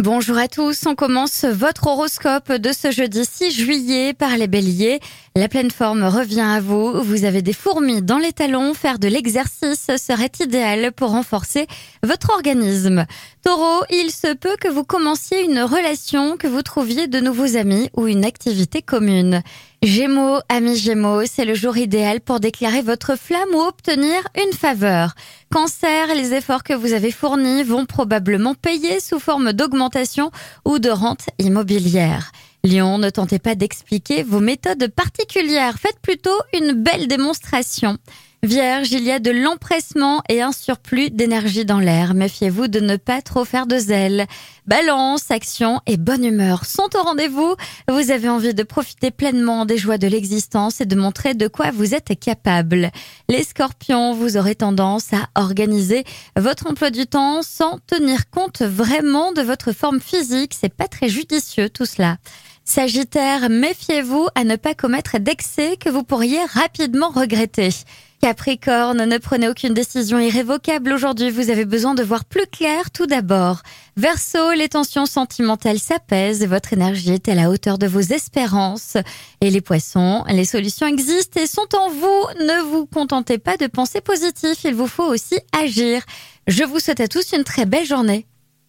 Bonjour à tous, on commence votre horoscope de ce jeudi 6 juillet par les béliers. La pleine forme revient à vous, vous avez des fourmis dans les talons, faire de l'exercice serait idéal pour renforcer votre organisme. Taureau, il se peut que vous commenciez une relation, que vous trouviez de nouveaux amis ou une activité commune. Gémeaux, amis Gémeaux, c'est le jour idéal pour déclarer votre flamme ou obtenir une faveur. Cancer, les efforts que vous avez fournis vont probablement payer sous forme d'augmentation ou de rente immobilière. Lion, ne tentez pas d'expliquer vos méthodes particulières, faites plutôt une belle démonstration. Vierge, il y a de l'empressement et un surplus d'énergie dans l'air. Méfiez-vous de ne pas trop faire de zèle. Balance, action et bonne humeur sont au rendez-vous. Vous avez envie de profiter pleinement des joies de l'existence et de montrer de quoi vous êtes capable. Les scorpions, vous aurez tendance à organiser votre emploi du temps sans tenir compte vraiment de votre forme physique. C'est pas très judicieux tout cela. Sagittaire, méfiez-vous à ne pas commettre d'excès que vous pourriez rapidement regretter. Capricorne, ne prenez aucune décision irrévocable aujourd'hui, vous avez besoin de voir plus clair tout d'abord. Verseau, les tensions sentimentales s'apaisent, votre énergie est à la hauteur de vos espérances. Et les poissons, les solutions existent et sont en vous. Ne vous contentez pas de penser positif, il vous faut aussi agir. Je vous souhaite à tous une très belle journée.